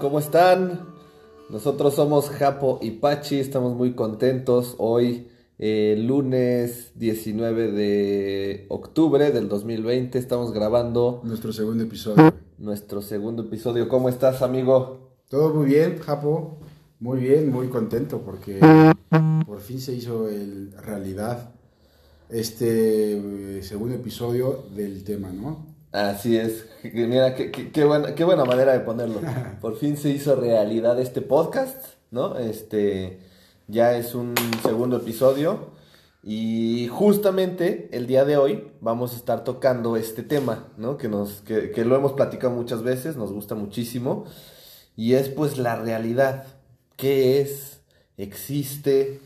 ¿cómo están? Nosotros somos Japo y Pachi, estamos muy contentos hoy, eh, lunes 19 de octubre del 2020, estamos grabando Nuestro segundo episodio. nuestro segundo episodio. ¿Cómo estás, amigo? Todo muy bien, Japo. Muy bien, muy contento porque por fin se hizo el, realidad este eh, segundo episodio del tema, ¿no? Así es, mira, qué, qué- qué buena, qué buena manera de ponerlo. Por fin se hizo realidad este podcast, ¿no? Este ya es un segundo episodio y justamente el día de hoy vamos a estar tocando este tema, ¿no? Que nos que, que lo hemos platicado muchas veces, nos gusta muchísimo y es pues la realidad. ¿Qué es? ¿Existe?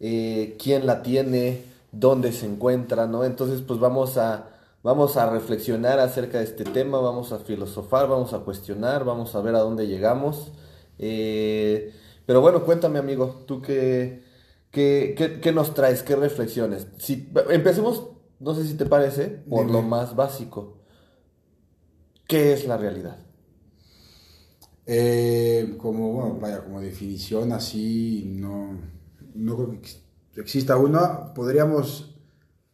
Eh, ¿Quién la tiene? ¿Dónde se encuentra? ¿No? Entonces pues vamos a Vamos a reflexionar acerca de este tema, vamos a filosofar, vamos a cuestionar, vamos a ver a dónde llegamos. Eh, pero bueno, cuéntame amigo, ¿tú qué, qué, qué- qué nos traes? ¿Qué reflexiones? Si, empecemos, no sé si te parece, por Dime. lo más básico. ¿Qué es la realidad? Eh, como, bueno, vaya, como definición así, no, no creo que ex- exista una. Podríamos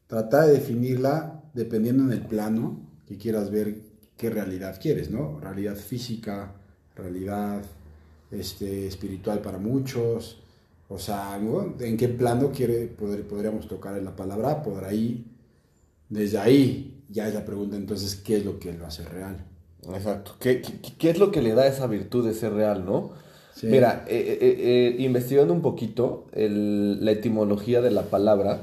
tratar de definirla dependiendo en el plano que quieras ver qué realidad quieres, ¿no? Realidad física, realidad este, espiritual para muchos. O sea. ¿en qué plano quiere, poder- podríamos tocar la palabra? Por ahí, desde ahí, ya es la pregunta entonces, ¿qué es lo que lo hace real? Exacto. ¿Qué, qué, qué es lo que le da esa virtud de ser real, no? Sí. Mira, eh, eh, eh, investigando un poquito, el- la etimología de la palabra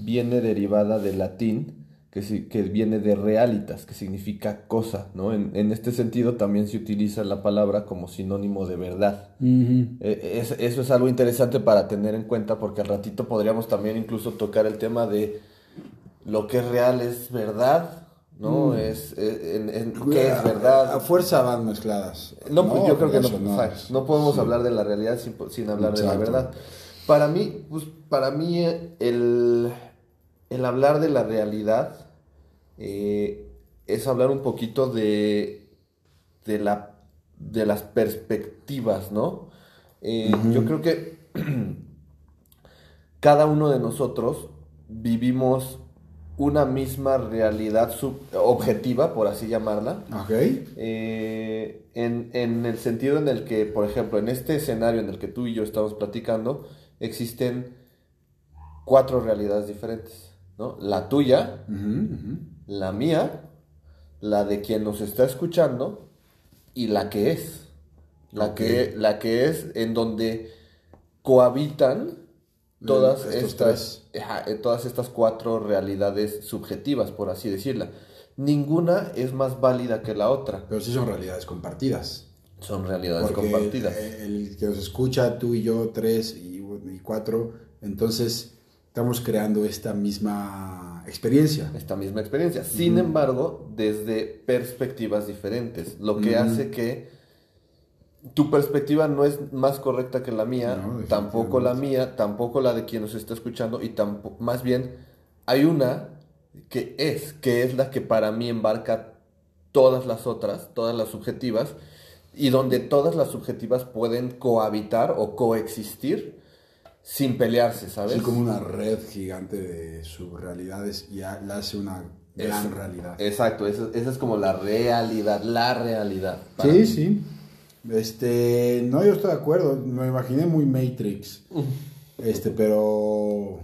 viene derivada del latín, que, que viene de realitas, que significa cosa, ¿no? En, en este sentido también se utiliza la palabra como sinónimo de verdad. Es- eso es algo interesante para tener en cuenta porque al ratito podríamos también incluso tocar el tema de lo que es real es verdad, ¿no? Es, eh, en- en- ¿Qué es verdad? A fuerza van mezcladas. No, pues yo creo que no, no podemos sí. hablar de la realidad sin, sin hablar de la verdad. Para mí, pues para mí eh, el, el hablar de la realidad eh, es hablar un poquito de, de, la, de las perspectivas, ¿no? Eh, Yo creo que cada uno de nosotros vivimos una misma realidad sub- objetiva, por así llamarla, Ok. eh, en, en el sentido en el que, por ejemplo, en este escenario en el que tú y yo estamos platicando, existen cuatro realidades diferentes, ¿no? La tuya, la mía, la de quien nos está escuchando y la que es. La, que, la que es en donde cohabitan todas estas, ajá, eh, todas estas cuatro realidades subjetivas, por así decirla. Ninguna es más válida que la otra. Pero sí son realidades compartidas. Son realidades Porque compartidas. el que nos escucha, tú y yo, tres y, y cuatro, entonces estamos creando esta misma experiencia. esta misma experiencia. Sin embargo, desde perspectivas diferentes, lo que hace que tu perspectiva no es más correcta que la mía, No, tampoco la mía, tampoco la de quien nos está escuchando y tampoco, más bien hay una que es, que es la que para mí embarca todas las otras, todas las subjetivas y donde todas las subjetivas pueden cohabitar o coexistir sin pelearse, ¿sabes? Así como una red gigante de subrealidades y la hace una gran realidad. Exacto, esa, esa es como la realidad, la realidad. Sí, mí. sí. Este, no, yo estoy de acuerdo. Me imaginé muy Matrix. Este, pero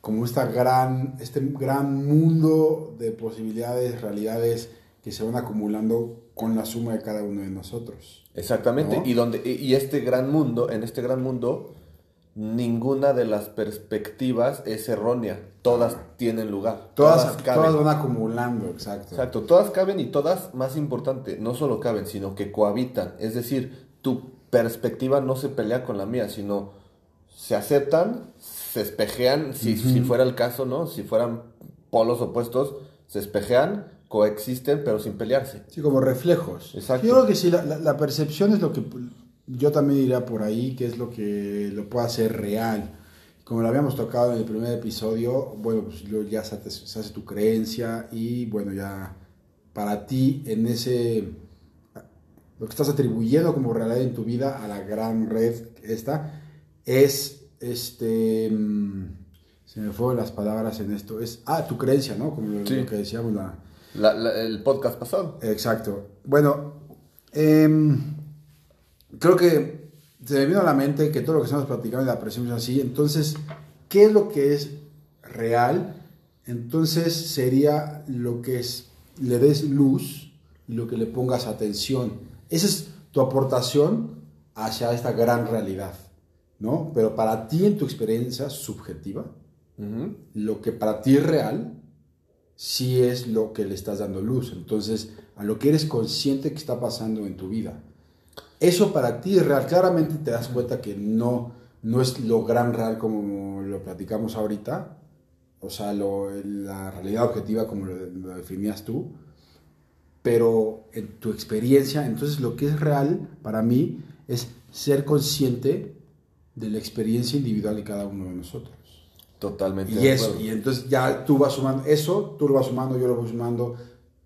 como esta gran, este gran mundo de posibilidades, realidades que se van acumulando con la suma de cada uno de nosotros. Exactamente, ¿No? y, donde, y- y este gran mundo, en este gran mundo, ninguna de las perspectivas es errónea, todas tienen lugar, Todas, caben. todas van acumulando, exacto. Exacto, todas caben y todas, más importante, no solo caben, sino que cohabitan. Es decir, tu perspectiva no se pelea con la mía, sino se aceptan, se espejean, si, si fuera el caso, ¿no? Si fueran polos opuestos, se espejean, coexisten, pero sin pelearse. Sí, como reflejos. Exacto. Yo creo que sí, la, la- la percepción es lo que yo también diría por ahí, que es lo que lo puede hacer real. Como lo habíamos tocado en el primer episodio, bueno, pues ya se, hace- se hace tu creencia y bueno, ya para ti en ese lo que estás atribuyendo como realidad en tu vida a la gran red esta, es, este, mm, se me fueron las palabras en esto, es, ah, tu creencia, ¿no? Como lo, Sí. lo que decíamos, la, La- la- el podcast pasado. Exacto. Bueno, em, creo que se me vino a la mente que todo lo que estamos platicando y la presión es así. Entonces, ¿qué es lo que es real? Entonces sería lo que es, le des luz y lo que le pongas atención. Esa es tu aportación hacia esta gran realidad, ¿no? Pero para ti en tu experiencia subjetiva, lo que para ti es real, sí es lo que le estás dando luz. Entonces, a lo que eres consciente que está pasando en tu vida. Eso para ti es real. Claramente te das cuenta que no, no es lo gran real como lo platicamos ahorita. O sea, lo- la realidad objetiva como lo, lo definías tú. Pero en tu experiencia, entonces lo que es real para mí es ser consciente de la experiencia individual de cada uno de nosotros. Totalmente. Y eso, y entonces ya tú vas sumando eso, tú lo vas sumando, yo lo voy sumando,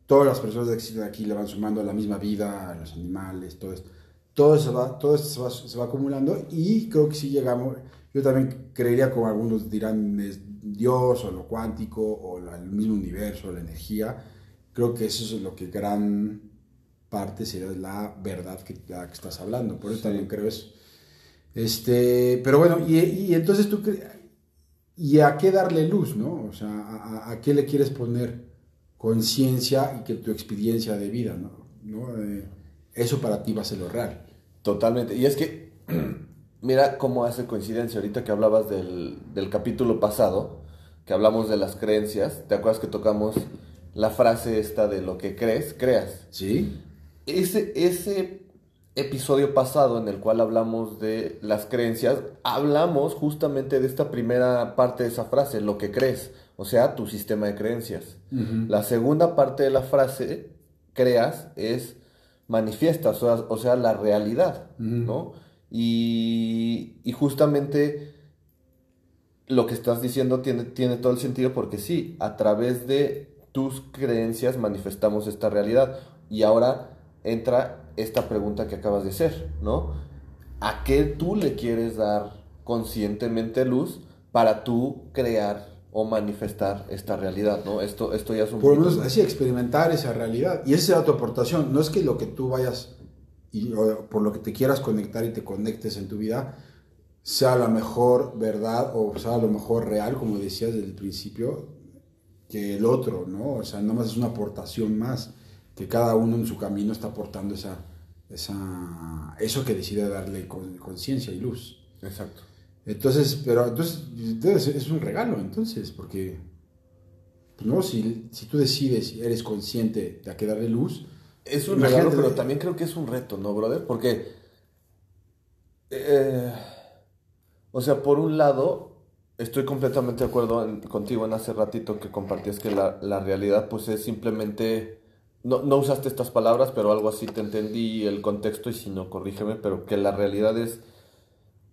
todas las personas que existen aquí le van sumando a la misma vida, a los animales, todo esto. Todo eso va, todo se va, se va acumulando y creo que si llegamos, yo también creería como algunos dirán es Dios o lo cuántico o la- el mismo universo, la energía, creo que eso es lo que gran parte sería la verdad que, la que estás hablando, por eso Sí. también creo eso. Este, pero bueno, y, y entonces tú ¿Y a qué darle luz, no? O sea, a, a- a qué le quieres poner conciencia y que tu experiencia de vida, ¿no? ¿No? Eh, eso para ti va a ser lo real. Totalmente. Y es que, mira cómo hace coincidencia ahorita que hablabas del, del capítulo pasado, que hablamos de las creencias. ¿Te acuerdas que tocamos la frase esta de lo que crees, creas? ¿Sí? Ese, ese episodio pasado en el cual hablamos de las creencias, hablamos justamente de esta primera parte de esa frase, lo que crees, o sea, tu sistema de creencias. La segunda parte de la frase, creas, es manifiestas, o sea, o sea, la realidad, ¿no? Y, y justamente lo que estás diciendo tiene, tiene todo el sentido porque sí, a través de tus creencias manifestamos esta realidad. Y ahora entra esta pregunta que acabas de hacer, ¿no? ¿A qué tú le quieres dar conscientemente luz para tú crear o manifestar esta realidad, ¿no? Esto, esto ya es un Por lo menos más- así, experimentar esa realidad. Y esa será tu aportación. No es que lo que tú vayas y o por lo que te quieras conectar y te conectes en tu vida sea la mejor verdad o sea lo mejor real, como decías desde el principio, que el otro, ¿no? O sea, nomás es una aportación más, que cada uno en su camino está aportando esa, esa, eso que decide darle con- conciencia y luz. Exacto. Entonces, pero entonces, entonces es un regalo, entonces, porque, pues, no, si, si tú decides y eres consciente de a qué darle luz, Es un regalo, pero también creo que es un reto, ¿no, brother? Porque, eh, o sea, por un lado, estoy completamente de acuerdo en- contigo en hace ratito que compartías que la, la realidad, pues es simplemente, no, no usaste estas palabras, pero algo así te entendí el contexto y si no, corrígeme, pero que la realidad es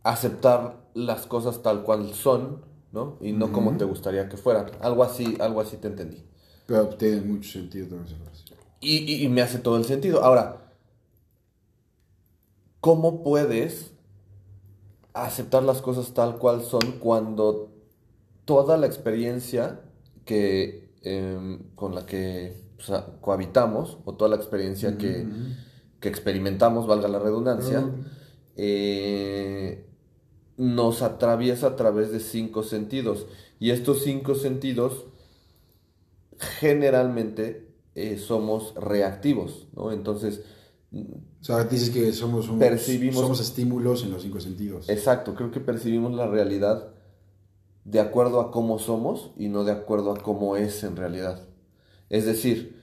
aceptar las cosas tal cual son, ¿no? Y no como te gustaría que fueran. Algo así, algo así te entendí. pero tiene mucho sentido también esa frase. Y, y- y me hace todo el sentido. Ahora, ¿cómo puedes aceptar las cosas tal cual son cuando toda la experiencia que, em, con la que o sea, cohabitamos, o toda la experiencia que, que experimentamos, valga la redundancia, eh, nos atraviesa a través de cinco sentidos. Y estos cinco sentidos generalmente eh, somos reactivos, ¿no? Entonces, O sea, dices que somos, un- Percibimos- somos estímulos en los cinco sentidos. exacto, creo que percibimos la realidad de acuerdo a cómo somos y no de acuerdo a cómo es en realidad. Es decir,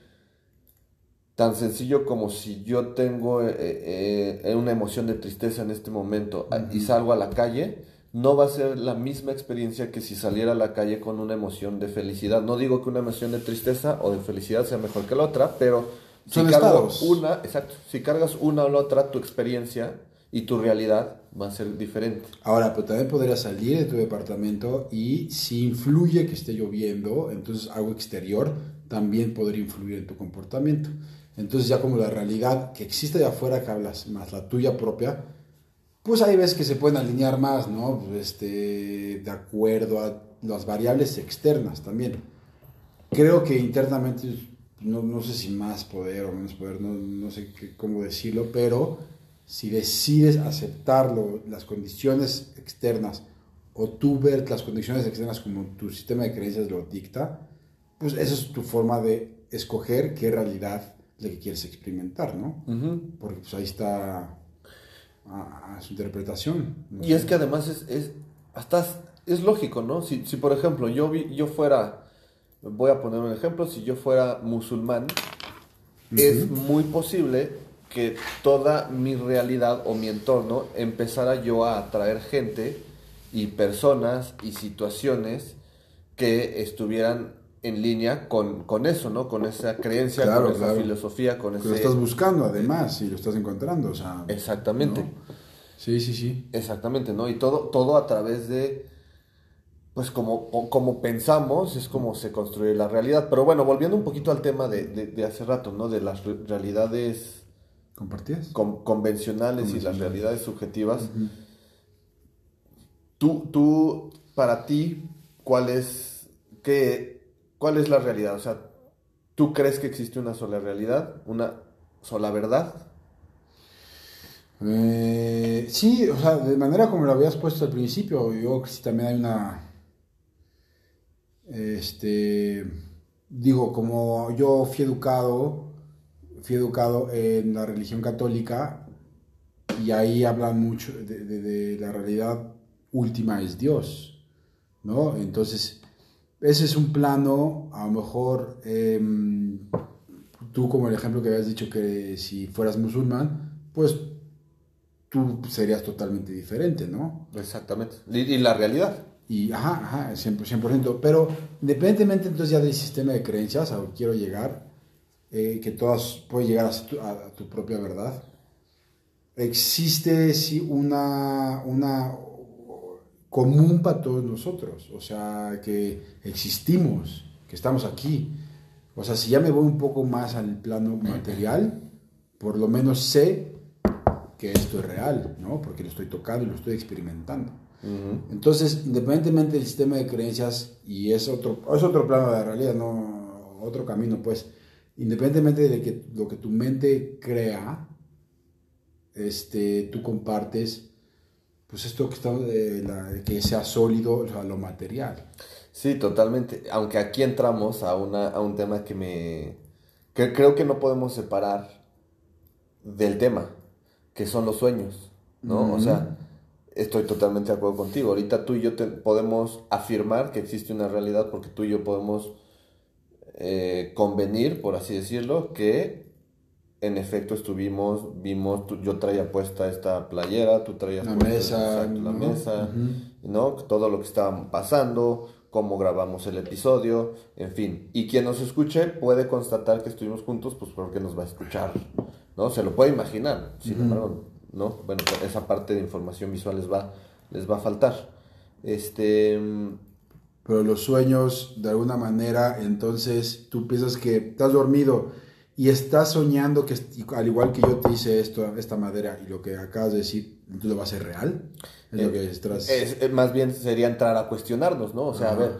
tan sencillo como si yo tengo eh, eh, una emoción de tristeza en este momento a- y salgo a la calle, no va a ser la misma experiencia que si saliera a la calle con una emoción de felicidad. No digo que una emoción de tristeza o de felicidad sea mejor que la otra, pero si Son estados. una, exacto, si cargas una o la otra, tu experiencia y tu realidad va a ser diferente. Ahora, pero también podrías salir de tu departamento y si influye que esté lloviendo, entonces algo exterior también podría influir en tu comportamiento. Entonces ya como la realidad que existe de afuera que hablas, más la tuya propia, pues hay veces que se pueden alinear más, ¿no? Este, de acuerdo a las variables externas también. Creo que internamente, no, no sé si más poder o menos poder, no, no sé cómo decirlo, pero si decides aceptarlo, las condiciones externas, o tú ver las condiciones externas como tu sistema de creencias lo dicta, pues esa es tu forma de escoger qué realidad la que quieres experimentar, ¿no? Porque pues ahí está a, su interpretación. y es que además es, es, hasta es lógico, ¿no? Si, si por ejemplo yo, vi, yo fuera, voy a poner un ejemplo, si yo fuera musulmán, es muy posible que toda mi realidad o mi entorno empezara yo a atraer gente y personas y situaciones que estuvieran en línea con, con eso, ¿no? Con esa creencia, con esa filosofía, con ese... Lo estás buscando además y lo estás encontrando, o sea... Exactamente. Sí, sí, sí. Exactamente, ¿no? Y todo, todo a través de, pues como, como pensamos, es como se construye la realidad. Pero bueno, volviendo un poquito al tema de, de, hace rato, ¿no? De las realidades... ¿Compartidas? convencionales y las realidades subjetivas. tú, tú, para ti, ¿cuál es, qué, ¿Cuál es la realidad? O sea, ¿tú crees que existe una sola realidad? ¿Una sola verdad? Eh, sí, o sea, de manera como lo habías puesto al principio, yo creo que sí también hay una... Este, digo, como yo fui educado, fui educado en la religión católica y ahí hablan mucho de, de la realidad última es Dios, ¿no? Entonces, ese es un plano, a lo mejor em, tú como el ejemplo que habías dicho que si fueras musulmán, pues tú serías totalmente diferente, ¿no? Exactamente. ¿Y, la realidad? Y, ajá, ajá, 100%, Pero independientemente entonces ya del sistema de creencias, a lo que quiero llegar, eh, que todas pueden llegar a tu, a tu, propia verdad, existe sí, una, una común para todos nosotros, o sea, que existimos, que estamos aquí. O sea, si ya me voy un poco más al plano material, por lo menos sé que esto es real, ¿no? Porque lo estoy tocando y lo estoy experimentando. Entonces, independientemente del sistema de creencias, y es otro, es otro plano de la realidad, no otro camino, pues, independientemente de que lo que tu mente crea, este, tú compartes pues esto que, está, de que sea sólido, o sea, lo material. Sí, totalmente. Aunque aquí entramos a, una, a un tema que me... que creo que no podemos separar del tema, que son los sueños, ¿no? O sea, estoy totalmente de acuerdo contigo. Ahorita tú y yo te, podemos afirmar que existe una realidad porque tú y yo podemos eh, convenir, por así decirlo, que en efecto estuvimos, vimos, yo traía puesta esta playera, tú traías la mesa, la mesa, ¿no? Todo lo que estaba pasando, cómo grabamos el episodio, en fin. Y quien nos escuche puede constatar que estuvimos juntos, pues porque nos va a escuchar, ¿no? Se lo puede imaginar, sin embargo, ¿no? Bueno, esa parte de información visual les va, les va a faltar. Este... Pero los sueños, de alguna manera, entonces tú piensas que estás dormido y estás soñando que, al igual que yo te hice esto, esta madera y lo que acabas de decir, ¿tú lo vas a ser real? Es lo que eh, estás... es, más bien sería entrar a cuestionarnos, ¿no? O sea, a ver,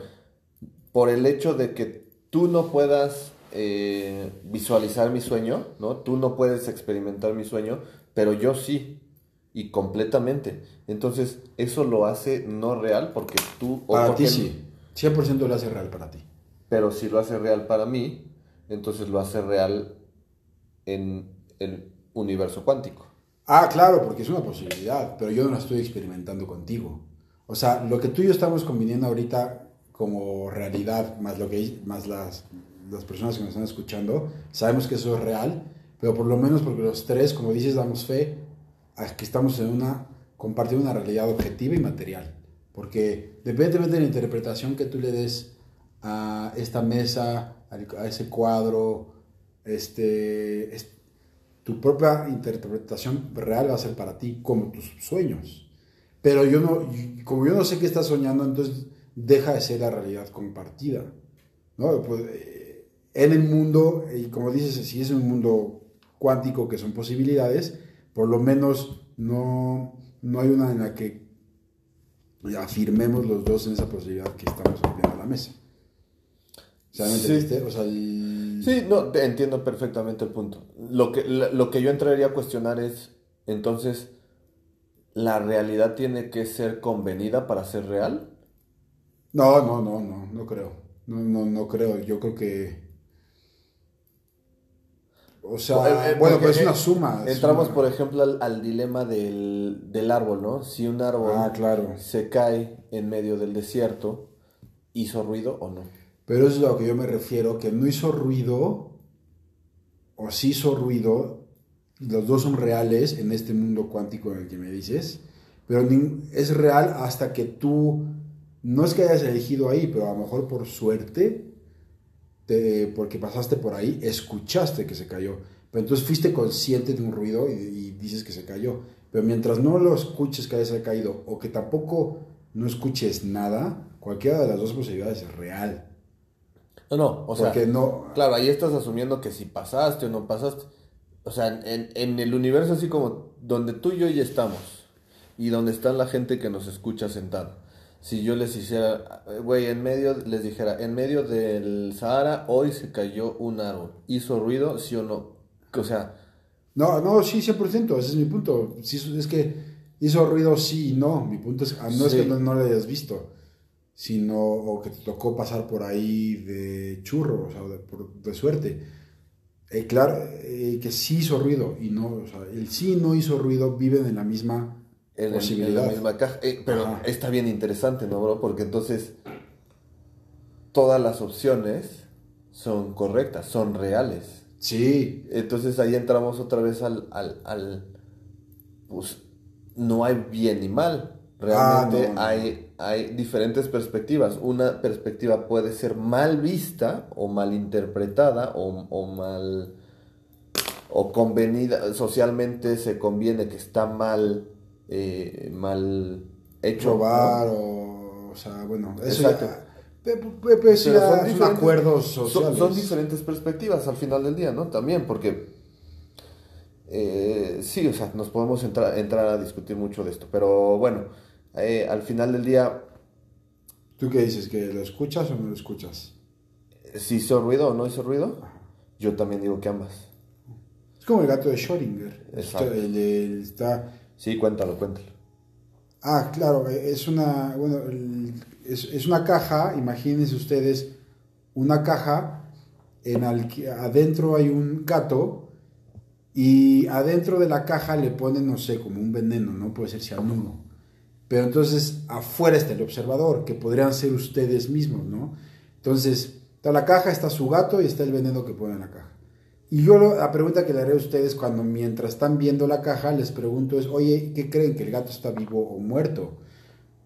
por el hecho de que tú no puedas eh, visualizar mi sueño, ¿no? Tú no puedes experimentar mi sueño, pero yo sí, y completamente. Entonces, eso lo hace no real porque tú... para ti sí, 100% lo hace real para ti. Pero si lo hace real para mí, entonces lo hace real en el universo cuántico. Ah, claro, porque es una posibilidad, pero yo no la estoy experimentando contigo. O sea, lo que tú y yo estamos conviniendo ahorita como realidad, más, lo que, más las, las personas que nos están escuchando, sabemos que eso es real, pero por lo menos porque los tres, como dices, damos fe a que estamos en una, compartiendo una realidad objetiva y material. Porque independientemente de la interpretación que tú le des a esta mesa, a ese cuadro, este, tu propia interpretación real va a ser para ti como tus sueños. Pero yo no, como yo no sé qué estás soñando, entonces deja de ser la realidad compartida. ¿no? Pues, eh, en el mundo, y como dices, si es un mundo cuántico que son posibilidades, por lo menos no, no hay una en la que afirmemos los dos en esa posibilidad que estamos viendo a la mesa. O sí. no, entiendo perfectamente el punto. Lo que, lo que yo entraría a cuestionar es, entonces, ¿la realidad tiene que ser convenida para ser real? No, no, no, no, no creo. No, no, no creo. Yo creo que o sea, eh, eh, bueno, pues es una suma. Entramos, por ejemplo, al, dilema del, árbol, ¿no? Si un árbol ah, claro. se cae en medio del desierto, ¿hizo ruido o no? Pero eso es a lo que yo me refiero, que no hizo ruido, o sí hizo ruido, los dos son reales en este mundo cuántico en el que me dices, pero es real hasta que tú, no es que hayas elegido ahí, pero a lo mejor por suerte, porque pasaste por ahí, escuchaste que se cayó. Pero entonces fuiste consciente de un ruido y, dices que se cayó. Pero mientras no lo escuches que haya caído o que tampoco no escuches nada, cualquiera de las dos posibilidades es real. No, no, o sea, no... claro, ahí estás asumiendo que si pasaste o no pasaste. O sea, en, en el universo así como donde tú y yo ya estamos y donde está la gente que nos escucha sentada si yo les hiciera, güey, en medio, les dijera, en medio del Sahara hoy se cayó un árbol, ¿hizo ruido, sí o no? O sea... No, no, sí, 100%, ese es mi punto. es que hizo ruido sí y no, mi punto es, no es que no, lo hayas visto, sino, o que te tocó pasar por ahí de churro, o sea, de, suerte. Eh, claro, eh, que sí hizo ruido y no, o sea, el sí no hizo ruido viven en la misma en, la misma caja. Eh, pero está bien interesante, ¿no, bro? Porque entonces todas las opciones son correctas, son reales. Sí. Entonces ahí entramos otra vez al, al, pues no hay bien ni mal. Realmente ah, Hay, hay diferentes perspectivas. Una perspectiva puede ser mal vista o mal interpretada o, o mal o convenida, socialmente se conviene que está mal eh, mal hecho. Robar o, o sea, bueno, eso son, acuerdos sociales. Son, diferentes perspectivas al final del día, ¿no? También, porque eh, sí, o sea, nos podemos entrar, entrar a discutir mucho de esto, pero bueno, eh, al final del día... ¿Tú qué dices? ¿Que lo escuchas o no lo escuchas? Si hizo ruido o no hizo ruido, yo también digo que ambas. Es como el gato de Schrödinger. Exacto. el, está Sí, cuéntalo, cuéntalo. Ah, claro, es una, bueno, es, una caja, imagínense ustedes, una caja en la que adentro hay un gato y adentro de la caja le ponen, no sé, como un veneno, ¿no? Puede ser cianuro. Pero entonces afuera está el observador, que podrían ser ustedes mismos, ¿no? Entonces, está la caja, está su gato y está el veneno que ponen en la caja. Y yo la pregunta que le haré a ustedes cuando mientras están viendo la caja, les pregunto es, oye, ¿qué creen? ¿Que el gato está vivo o muerto?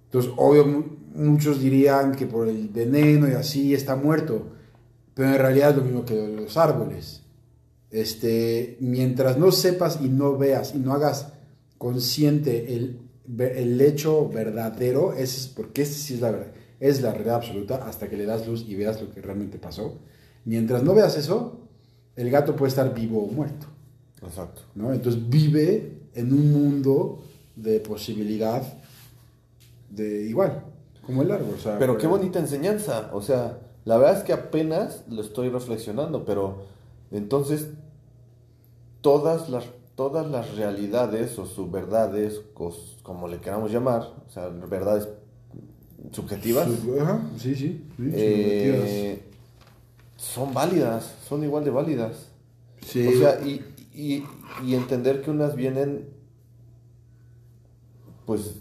Entonces, obvio, muchos dirían que por el veneno y así está muerto, pero en realidad es lo mismo que los árboles. Este, mientras no sepas y no veas y no hagas consciente el, el hecho verdadero, es porque ese sí es la verdad, es la realidad absoluta hasta que le das luz y veas lo que realmente pasó. Mientras no veas eso, el gato puede estar vivo o muerto. Exacto. ¿no? Entonces vive en un mundo de posibilidad de igual, como el árbol. pero qué bonita enseñanza. O sea, la verdad es que apenas lo estoy reflexionando, pero entonces todas las, todas las realidades o subverdades, como le queramos llamar, o sea, verdades subjetivas. sí, sí. Eh, son válidas, son igual de válidas. Sí. O sea, y, y, entender que unas vienen, pues,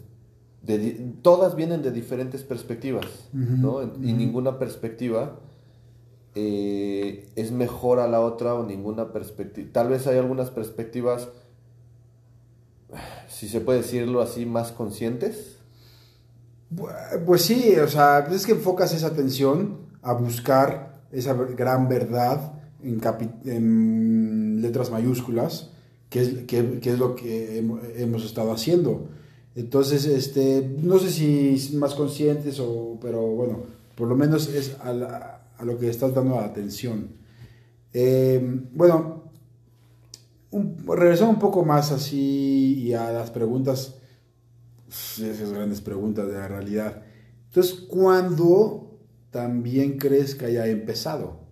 de, todas vienen de diferentes perspectivas, ¿no? Y ninguna perspectiva eh, es mejor a la otra o ninguna perspectiva. Tal vez hay algunas perspectivas, si se puede decirlo así, más conscientes. Pues sí, o sea, es que enfocas esa atención a buscar esa gran verdad en, letras mayúsculas, que es, que, es lo que hemos estado haciendo. Entonces, este, no sé si más conscientes, o, pero bueno, por lo menos es a, lo que estás dando atención. Eh, bueno, un, regresando un poco más así y a las preguntas, esas grandes preguntas de la realidad. Entonces, ¿cuándo también crees que haya empezado?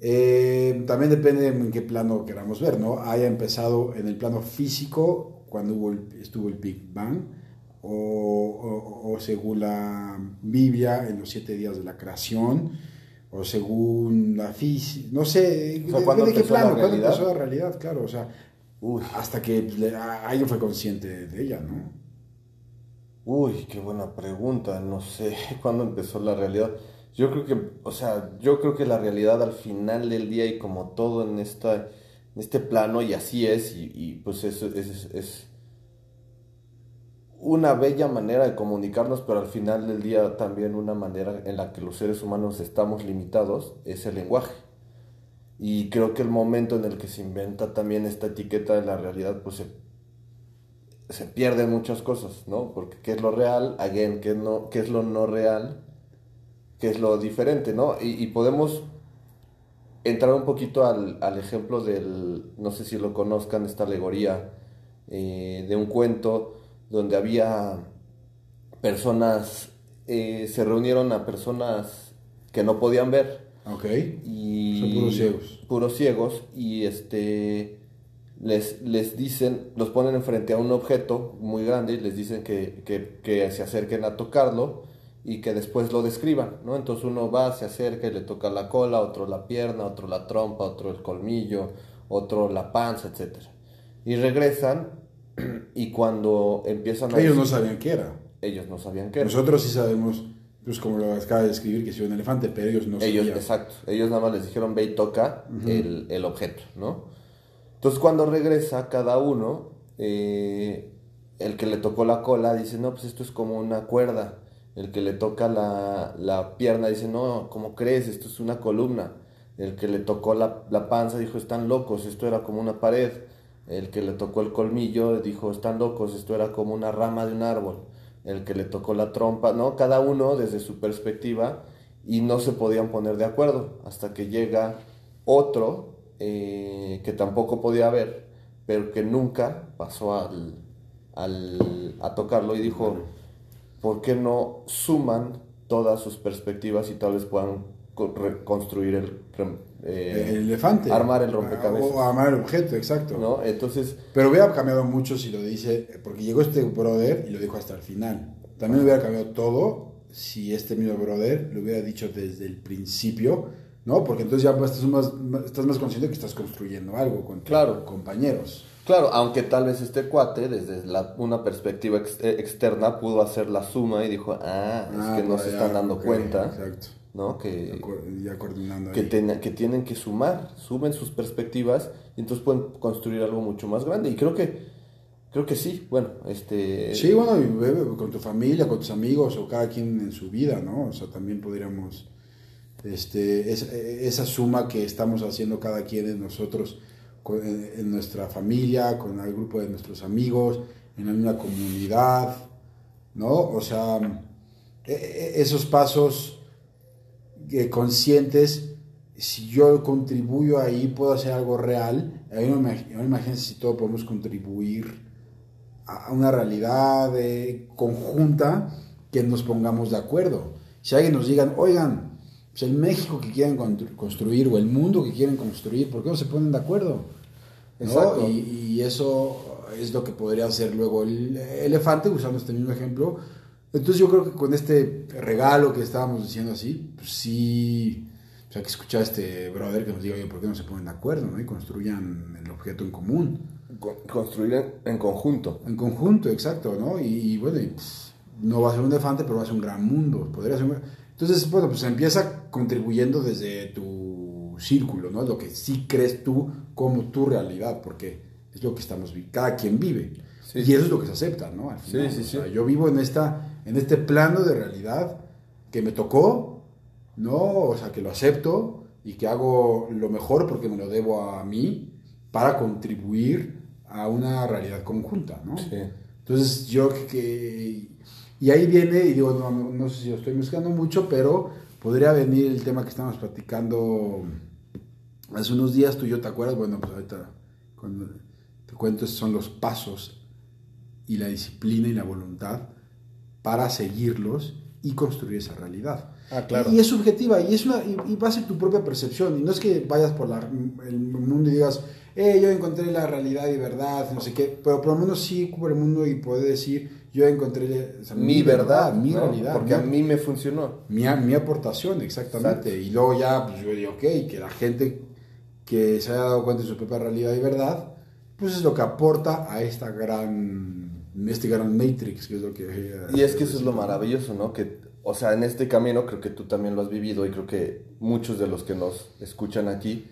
Eh, también depende en qué plano queramos ver, ¿no? Haya empezado en el plano físico cuando hubo estuvo el Big Bang, o, según la Biblia en los siete días de la creación, o según la física, no sé, depende de qué plano, cuándo empezó la realidad, claro, o sea, hasta que alguien fue consciente de ella, ¿no? Uy, qué buena pregunta, no sé cuándo empezó la realidad. Yo creo que, o sea, yo creo que la realidad al final del día y como todo en, esta, en este plano, y así es, y, pues eso es, es, una bella manera de comunicarnos, pero al final del día también una manera en la que los seres humanos estamos limitados, es el lenguaje. Y creo que el momento en el que se inventa también esta etiqueta de la realidad, pues se, se pierden muchas cosas, ¿no? Porque ¿qué es lo real? Again, ¿qué, no, qué es lo no real? que es lo diferente, ¿no? Y, podemos entrar un poquito al, ejemplo del, no sé si lo conozcan, esta alegoría eh, de un cuento donde había personas, eh, se reunieron a personas que no podían ver. Ok. Y, Son puros ciegos. Puros ciegos y este... Les, les dicen, los ponen enfrente a un objeto muy grande y les dicen que, que, que se acerquen a tocarlo y que después lo describan, ¿no? Entonces uno va, se acerca y le toca la cola, otro la pierna, otro la trompa, otro el colmillo, otro la panza, etc. Y regresan y cuando empiezan a... Ellos no sabían qué era. Ellos no sabían qué era. Nosotros sí sabemos, pues como lo acaba de describir, que es un elefante, pero ellos no ellos, Exacto, ellos nada más les dijeron ve y toca el, el, objeto, ¿no? Entonces cuando regresa cada uno, eh, el que le tocó la cola dice, no, pues esto es como una cuerda el que le toca la, pierna dice, no, ¿cómo crees? Esto es una columna. El que le tocó la, panza dijo, están locos, esto era como una pared. El que le tocó el colmillo dijo, están locos, esto era como una rama de un árbol. El que le tocó la trompa, ¿no? Cada uno desde su perspectiva y no se podían poner de acuerdo hasta que llega otro eh, que tampoco podía ver, pero que nunca pasó al, a tocarlo y dijo, ¿por qué no suman todas sus perspectivas y tal vez puedan construir el, eh, el elefante? Armar el rompecabezas. O armar el objeto, exacto. ¿No? Entonces... Pero hubiera cambiado mucho si lo dice, porque llegó este brother y lo dijo hasta el final. También hubiera cambiado todo si este mismo brother lo hubiera dicho desde el principio, ¿no? Porque entonces ya estás más, estás más consciente que estás construyendo algo con claro. compañeros. Claro, aunque tal vez este cuate, desde una perspectiva externa, pudo hacer la suma y dijo, ah, es ah, que no se están dando cuenta, ¿no? Que, coordinando que, que tienen que sumar, sumen sus perspectivas y entonces pueden construir algo mucho más grande. Y creo que, creo que sí, bueno, este... Sí, bueno, con tu familia, con tus amigos o cada quien en su vida, ¿no? O sea, también podríamos, este, esa suma que estamos haciendo cada quien de nosotros en nuestra familia, con el grupo de nuestros amigos, en la misma comunidad, ¿no? O sea, e, e, esos pasos eh, conscientes, si yo contribuyo ahí, puedo hacer algo real. Imagínense si todos podemos contribuir a una realidad conjunta que nos pongamos de acuerdo. Si alguien nos digan, oigan, pues el México que quieren construir o el mundo que quieren construir, ¿por qué no se ponen de acuerdo? Y, eso es lo que podría hacer luego el elefante, usando este mismo ejemplo. Entonces yo creo que con este regalo que estábamos diciendo así, pues sí, o sea, que escuchar a este brother que nos diga, oye, ¿por qué no se ponen de acuerdo ¿no? y construyan el objeto en común? Construir en conjunto. En conjunto, exacto, ¿no? Y, bueno, pues, no va a ser un elefante, pero va a ser un gran mundo. Podría ser Entonces, bueno, pues empieza contribuyendo desde tu círculo, ¿no? Lo que sí crees tú como tu realidad, porque es lo que estamos cada quien vive. Y eso es lo que se acepta, ¿no? sí, sí, sí. yo vivo en, esta, en este plano de realidad que me tocó, ¿no? O sea, que lo acepto y que hago lo mejor porque me lo debo a mí para contribuir a una realidad conjunta, ¿no? Sí. Entonces, yo que... Y ahí viene, y digo, no, no sé si lo estoy mezclando mucho, pero podría venir el tema que estamos platicando Hace unos días tú y yo te acuerdas, bueno, pues ahorita cuando te cuento, son los pasos y la disciplina y la voluntad para seguirlos y construir esa realidad. Ah, claro. Y es subjetiva y, es una, y, y va a ser tu propia percepción. Y no es que vayas por la- el mundo y digas, eh, yo encontré la realidad y verdad, no sé qué, pero por lo menos sí por el mundo y poder decir, yo encontré o sea, mi verdad, mi ¿no? realidad. Porque a mi- mí me funcionó. mi, mi aportación, exactamente. Y luego ya, pues yo digo, ok, que la gente que se haya dado cuenta de su propia realidad y verdad, pues es lo que aporta a esta gran, gran matrix, que es lo que... Y es que eso es lo maravilloso, ¿no? Que, o sea, en este camino creo que tú también lo has vivido y creo que muchos de los que nos escuchan aquí,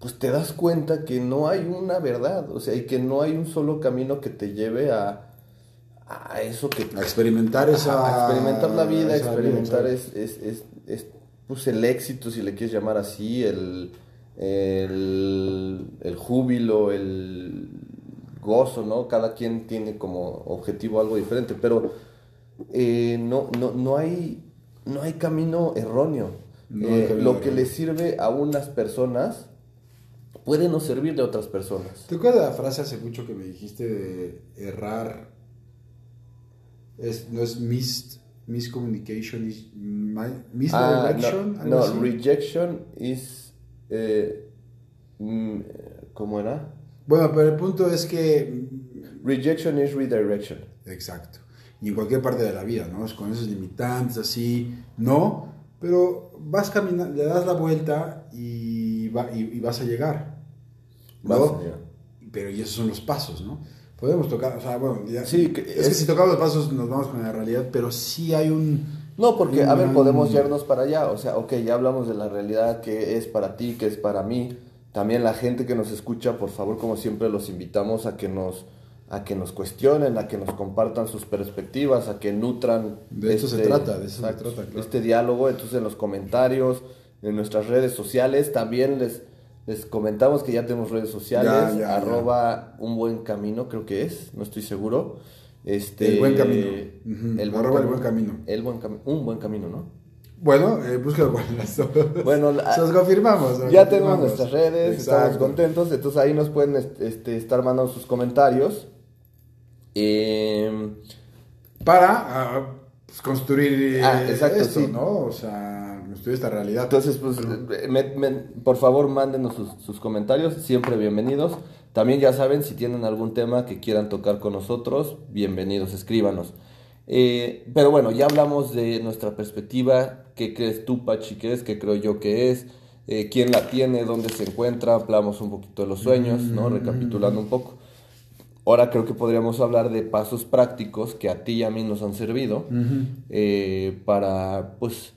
pues te das cuenta que no hay una verdad, o sea, y que no hay un solo camino que te lleve a, a eso que... A experimentar esa... a experimentar la vida, experimentar vida, es, es, es, es, pues el éxito, si le quieres llamar así, el, el, el júbilo, el gozo, ¿no? Cada quien tiene como objetivo algo diferente, pero eh, no, no, no, hay, no hay camino erróneo. No hay Eh, camino lo que le sirve a unas personas puede no servirle a otras personas. ¿Te acuerdas de la frase hace mucho que me dijiste de errar? Es, no es mis, miscommunication, es mi- Ah, no, no, rejection is... eh, mm, ¿Cómo era? Bueno, pero el punto es que Rejection is redirection. Exacto. Y en cualquier parte de la vida, ¿no? Es Con esos limitantes, así, no, pero vas caminando, le das la vuelta y, va- y, y vas a llegar. Vas ¿no? a llegar. Pero y esos son los pasos, ¿no? Podemos tocar, o sea, bueno, ya- Sí, que es, que es- si tocamos los pasos nos vamos con la realidad, pero sí hay un... No, porque, a ver, un- podemos llevarnos para allá. O sea, ok, ya hablamos de la realidad que es para ti, que es para mí. También la gente que nos escucha, por favor, como siempre, los invitamos a que nos, a que nos cuestionen, a que nos compartan sus perspectivas, a que nutran. De eso se trata, de eso se trata, claro. Este diálogo, entonces en los comentarios, en nuestras redes sociales, también les, les comentamos que ya tenemos redes sociales, Ya, ya, ya. arroba un buen camino, creo que es, no estoy seguro. Este, El buen camino. El buen arroba el buen camino. el buen un buen camino, ¿no? Bueno, eh, con las dos. Bueno, la- se los confirmamos. Ya tenemos nuestras redes, estamos contentos, entonces ahí nos pueden est- este, estar mandando sus comentarios. Eh, para ah, pues, construir Ah, eh, exacto, esto, sí. ¿no? O sea, construir esta realidad. entonces, pues, eh, me- me- por favor, mándenos sus, sus comentarios, siempre bienvenidos. También ya saben, si tienen algún tema que quieran tocar con nosotros, bienvenidos, escríbanos. Eh, pero bueno, ya hablamos de nuestra perspectiva, qué crees tú, Pachi, qué es, qué creo yo que es, eh, quién la tiene, dónde se encuentra, hablamos un poquito de los sueños, ¿no? Recapitulando un poco. Ahora creo que podríamos hablar de pasos prácticos que a ti y a mí nos han servido eh, para, pues,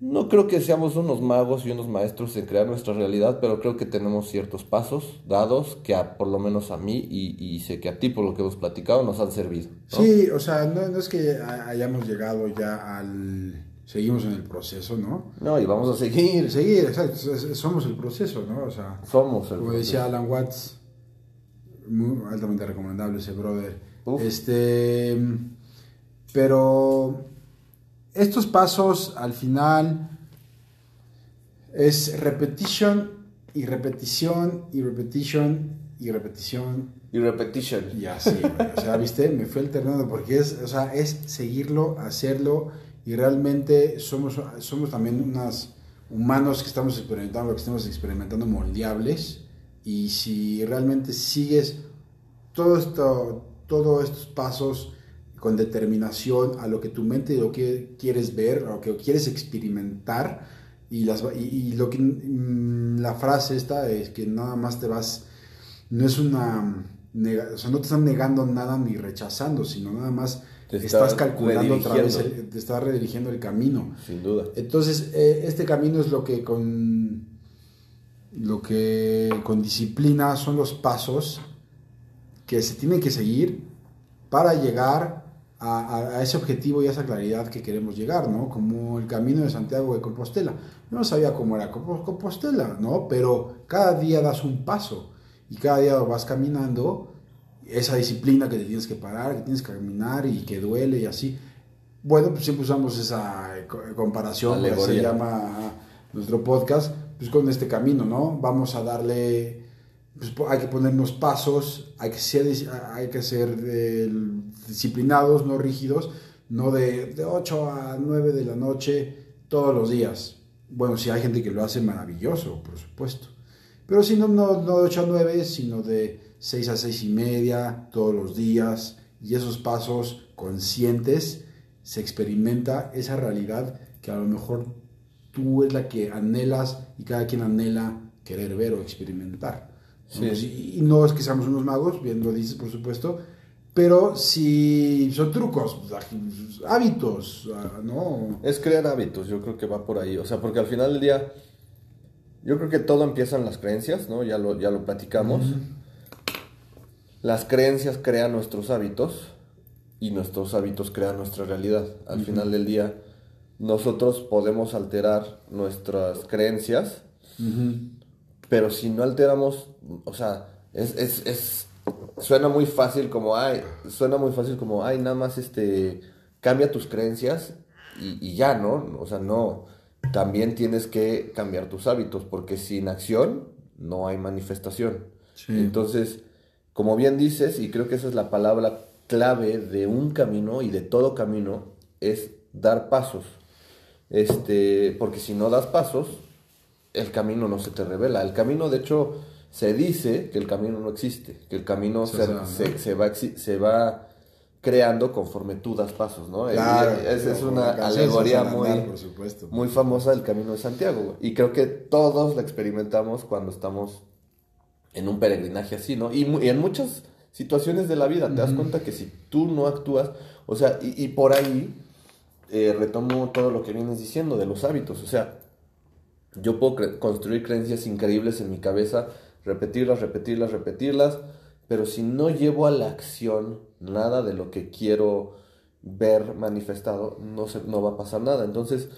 no creo que seamos unos magos y unos maestros en crear nuestra realidad, pero creo que tenemos ciertos pasos dados que a- por lo menos a mí y, y sé que a ti por lo que hemos platicado nos han servido. ¿no? Sí, o sea, no, no es que ha- hayamos llegado ya al... Seguimos en el proceso, ¿no? No, y vamos a seguir. Seguir, exacto, somos el proceso, ¿no? O sea, Somos el como decía Alan Watts, muy altamente recomendable ese brother. Uf. Este, pero estos pasos al final es repetition y repetición y repetition y repetición Y repetition. y así, güey. O sea, viste, me fue alternando porque es, o sea, es seguirlo, hacerlo y realmente somos, somos también unos humanos que estamos experimentando, lo que estamos experimentando moldeables y si realmente sigues todo esto, todos estos pasos con determinación a lo que tu mente lo que quieres ver, a lo que quieres experimentar y, las, y, y lo que mm, la frase esta es que nada más te vas no es una nega- o sea, no te están negando nada ni rechazando, sino nada más Te estás estás calculando otra vez, el- te estás redirigiendo el camino. Sin duda. Entonces, eh, este camino es lo que con lo que con disciplina son los pasos que se tienen que seguir para llegar a, a- ese objetivo y a esa claridad que queremos llegar, ¿no? Como el camino de Santiago de Compostela. Yo no sabía cómo era Compo- Compostela, ¿no? Pero cada día das un paso y cada día vas caminando, esa disciplina que te tienes que parar, que tienes que caminar y que duele y así. Bueno, pues siempre usamos esa co- comparación, que se llama nuestro podcast, pues, con este camino, ¿no? Vamos a darle, pues, hay que ponernos pasos, hay que ser, hay que ser eh, disciplinados, no rígidos, no de, de 8 a 9 de la noche todos los días. Bueno, si hay gente que lo hace maravilloso, por supuesto. Pero si no, no, no de 8 a 9, sino de 6 a 6 y media todos los días. Y esos pasos conscientes se experimenta esa realidad que a lo mejor tú es la que anhelas y cada quien anhela querer ver o experimentar. Sí. Y no es que seamos unos magos, bien lo dices por supuesto, pero si son trucos, hábitos, ¿no? Es crear hábitos, yo creo que va por ahí, o sea, porque al final del día, yo creo que todo empieza en las creencias, ¿no? Ya lo, ya lo platicamos. Las creencias crean nuestros hábitos y nuestros hábitos crean nuestra realidad. Al final del día, nosotros podemos alterar nuestras creencias, pero si no alteramos, o sea, es, es, es, suena muy fácil como, ay, suena muy fácil como, ay, nada más este, cambia tus creencias y, y ya, ¿no? O sea, no, también tienes que cambiar tus hábitos, porque sin acción no hay manifestación. Entonces, como bien dices, y creo que esa es la palabra clave de un camino y de todo camino, es dar pasos. Este, porque si no das pasos, el camino no se te revela. El camino, de hecho, se dice que el camino no existe, que el camino se, se, va, se va creando conforme tú das pasos, ¿no? Claro, es una alegoría muy, muy famosa del Camino de Santiago. Y creo que todos la experimentamos cuando estamos en un peregrinaje así, ¿no? Y, en muchas situaciones de la vida te das cuenta que si tú no actúas, o sea, y, por ahí eh, retomo todo lo que vienes diciendo de los hábitos, o sea, yo puedo construir creencias increíbles en mi cabeza, repetirlas, repetirlas, repetirlas, pero si no llevo a la acción nada de lo que quiero ver manifestado, no, se, no va a pasar nada. Entonces,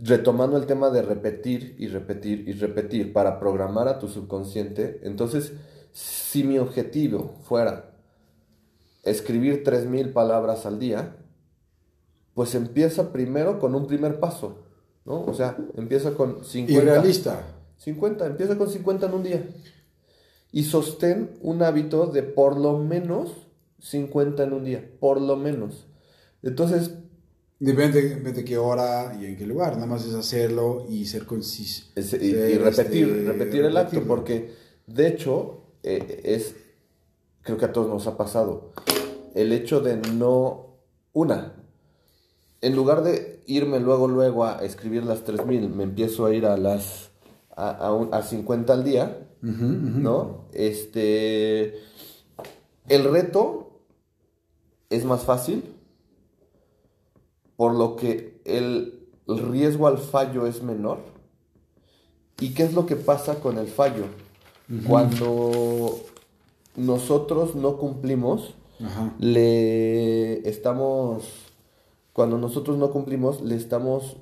retomando el tema de repetir y repetir y repetir para programar a tu subconsciente, entonces, si mi objetivo fuera escribir 3.000 palabras al día, pues empieza primero con un primer paso, ¿no? O sea, empieza con 50. Irrealista. 50, empieza con 50 en un día. Y sostén un hábito de por lo menos 50 en un día, por lo menos. Entonces, Depende, de qué hora y en qué lugar, nada más es hacerlo y ser conciso. y, repetir, este, repetir el acto, porque de hecho eh, es, creo que a todos nos ha pasado, el hecho de no, una, en lugar de irme luego, luego a escribir las 3000, me empiezo a ir a las, a, a, 50 al día, ¿no? Este, el reto es más fácil por lo que el, riesgo al fallo es menor. ¿Y qué es lo que pasa con el fallo? Cuando nosotros no cumplimos, le estamos, cuando nosotros no cumplimos, le estamos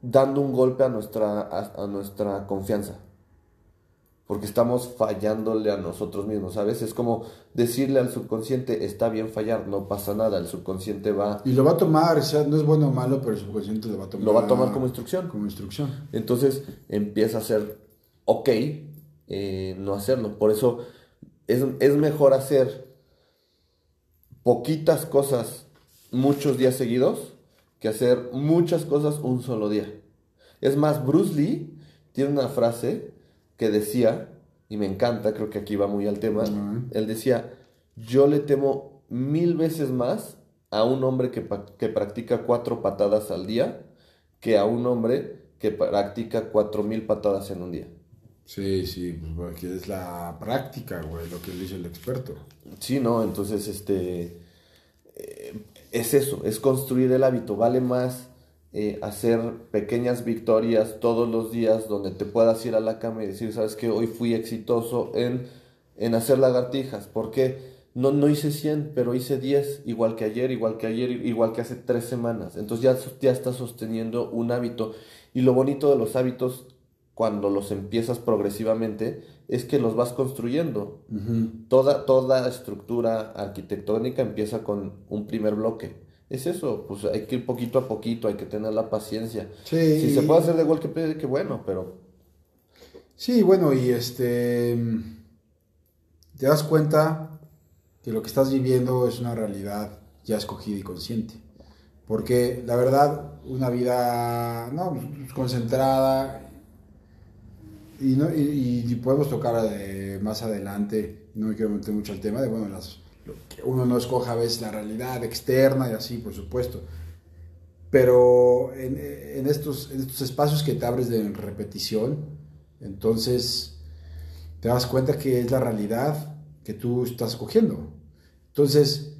dando un golpe a nuestra, a nuestra confianza porque estamos fallándole a nosotros mismos, ¿sabes? Es como decirle al subconsciente, está bien fallar, no pasa nada, el subconsciente va... Y lo va a tomar, o sea, no es bueno o malo, pero el subconsciente lo va a tomar. Lo va a tomar como instrucción. Como instrucción. Entonces empieza a ser, ok, eh, no hacerlo. Por eso es, es mejor hacer poquitas cosas muchos días seguidos que hacer muchas cosas un solo día. Es más, Bruce Lee tiene una frase que decía, y me encanta, creo que aquí va muy al tema, él decía, yo le temo mil veces más a un hombre que, que, practica cuatro patadas al día que a un hombre que practica cuatro mil patadas en un día. Sí, sí, pues aquí es la práctica, güey, lo que dice el experto. Sí, no, entonces, este, eh, es eso, es construir el hábito, vale más eh, hacer pequeñas victorias todos los días donde te puedas ir a la cama y decir, sabes que hoy fui exitoso en, en hacer lagartijas, porque no, no hice 100, pero hice 10, igual que ayer, igual que ayer, igual que hace tres semanas. Entonces ya, ya estás sosteniendo un hábito. Y lo bonito de los hábitos, cuando los empiezas progresivamente, es que los vas construyendo. toda, toda estructura arquitectónica empieza con un primer bloque es eso, pues hay que ir poquito a poquito, hay que tener la paciencia. Sí, si se puede hacer de golpe, qué bueno, pero Sí, bueno, y este. Te das cuenta que lo que estás viviendo es una realidad ya escogida y consciente. Porque la verdad, una vida no, pues, concentrada. Y, podemos tocar más adelante, no me quiero meter mucho al tema de, bueno, lo que uno no escoja a veces la realidad externa y así, por supuesto. Pero en, estos, espacios que te abres de repetición, entonces te das cuenta que es la realidad que tú estás escogiendo. Entonces,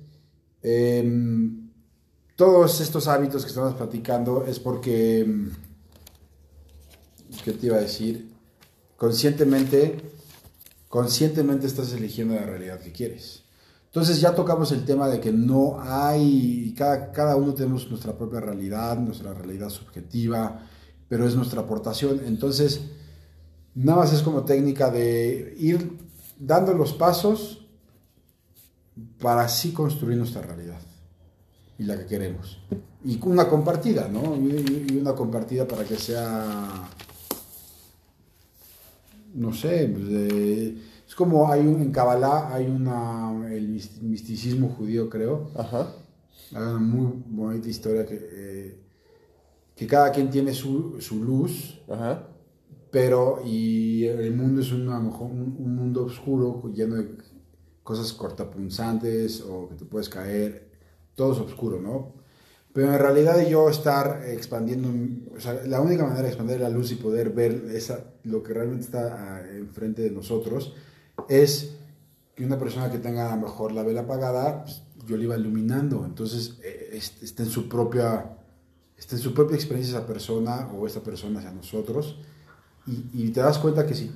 em, todos estos hábitos que estamos platicando es porque, ¿qué te iba a decir? Conscientemente, conscientemente estás eligiendo la realidad que quieres. Entonces ya tocamos el tema de que no hay, cada, cada uno tenemos nuestra propia realidad, nuestra realidad subjetiva, pero es nuestra aportación. Entonces, nada más es como técnica de ir dando los pasos para así construir nuestra realidad y la que queremos. Y una compartida, ¿no? Y, una compartida para que sea, no sé, pues, eh, es como hay un, en Kabbalah hay una, el mis- misticismo judío, creo, ajá. hay una muy bonita historia que, eh, que cada quien tiene su, su luz Ajá. pero y el mundo es un, a lo mejor un, un mundo oscuro lleno de cosas cortapunzantes o que te puedes caer, todo es oscuro, ¿no? Pero en realidad yo estar expandiendo, o sea, la única manera de expandir la luz y poder ver lo que realmente está ah, enfrente de nosotros es que una persona que tenga a lo mejor la vela apagada, pues, yo le iba iluminando, entonces eh, es- está en su propia está en su propia experiencia esa persona o esta persona hacia nosotros. Y, y te das cuenta que si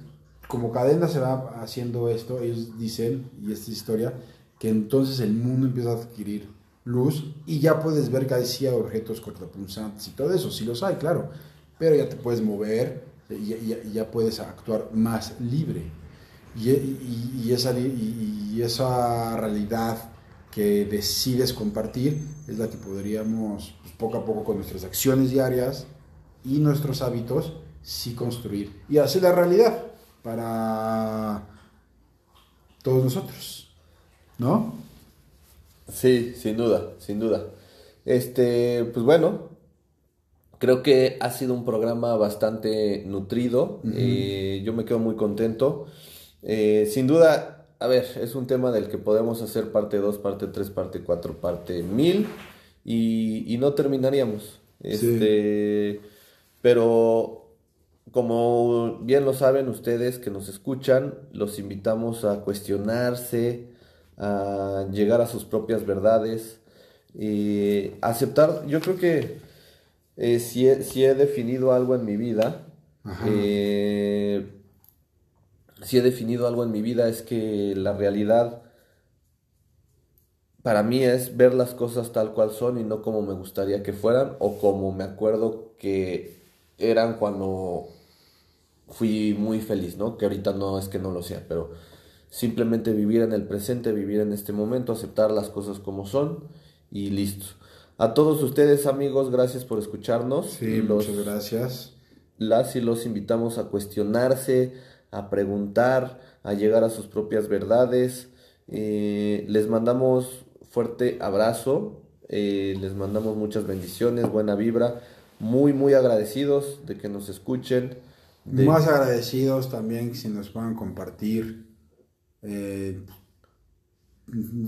como cadena se va haciendo esto, ellos dicen, y esta historia, que entonces el mundo empieza a adquirir luz y ya puedes ver que sí objetos cortapunzantes y todo eso, sí los hay, claro, pero ya te puedes mover y, ya puedes actuar más libre. Y, esa, esa realidad que decides compartir es la que podríamos pues, poco a poco con nuestras acciones diarias y nuestros hábitos sí construir y hacer la realidad para todos nosotros, ¿no? Sí, sin duda, sin duda. Este, pues bueno, creo que ha sido un programa bastante nutrido. eh, yo me quedo muy contento. Eh, sin duda, a ver, es un tema del que podemos hacer parte 2, parte 3, parte 4, parte 1000 y, y no terminaríamos. Este, pero como bien lo saben ustedes que nos escuchan, los invitamos a cuestionarse, a llegar a sus propias verdades, y aceptar, yo creo que eh, si, he, si he definido algo en mi vida, eh, si he definido algo en mi vida es que la realidad para mí es ver las cosas tal cual son y no como me gustaría que fueran o como me acuerdo que eran cuando fui muy feliz, ¿no? Que ahorita no es que no lo sea, pero simplemente vivir en el presente, vivir en este momento, aceptar las cosas como son y listo. A todos ustedes amigos, gracias por escucharnos. Sí, Los- muchas gracias. las y los invitamos a cuestionarse, a preguntar, a llegar a sus propias verdades. Eh, les mandamos fuerte abrazo, eh, les mandamos muchas bendiciones, buena vibra, muy muy agradecidos de que nos escuchen. de- Más agradecidos también si nos puedan compartir, eh,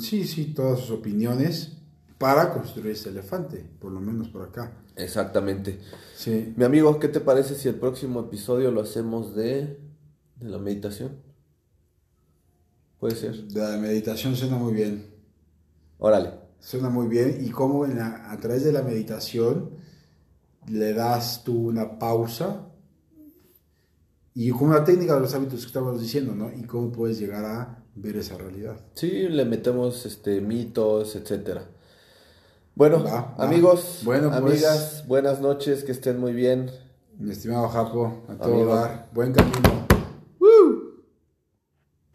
sí, sí, todas sus opiniones para construir ese elefante, por lo menos por acá. Exactamente. Sí, Mi amigo, ¿qué te parece si el próximo episodio lo hacemos de, de la meditación? Puede ser. la meditación suena muy bien. Órale. Suena muy bien. Y cómo en la- a través de la meditación le das tú una pausa. Y con una técnica de los hábitos que estamos diciendo, ¿no? Y cómo puedes llegar a ver esa realidad. Sí, le metemos este mitos, etcétera. Bueno, Va, va. amigos, Bueno, pues. amigas, buenas noches, que estén muy bien. Mi estimado Japo, a todo Amigo. dar. Buen camino.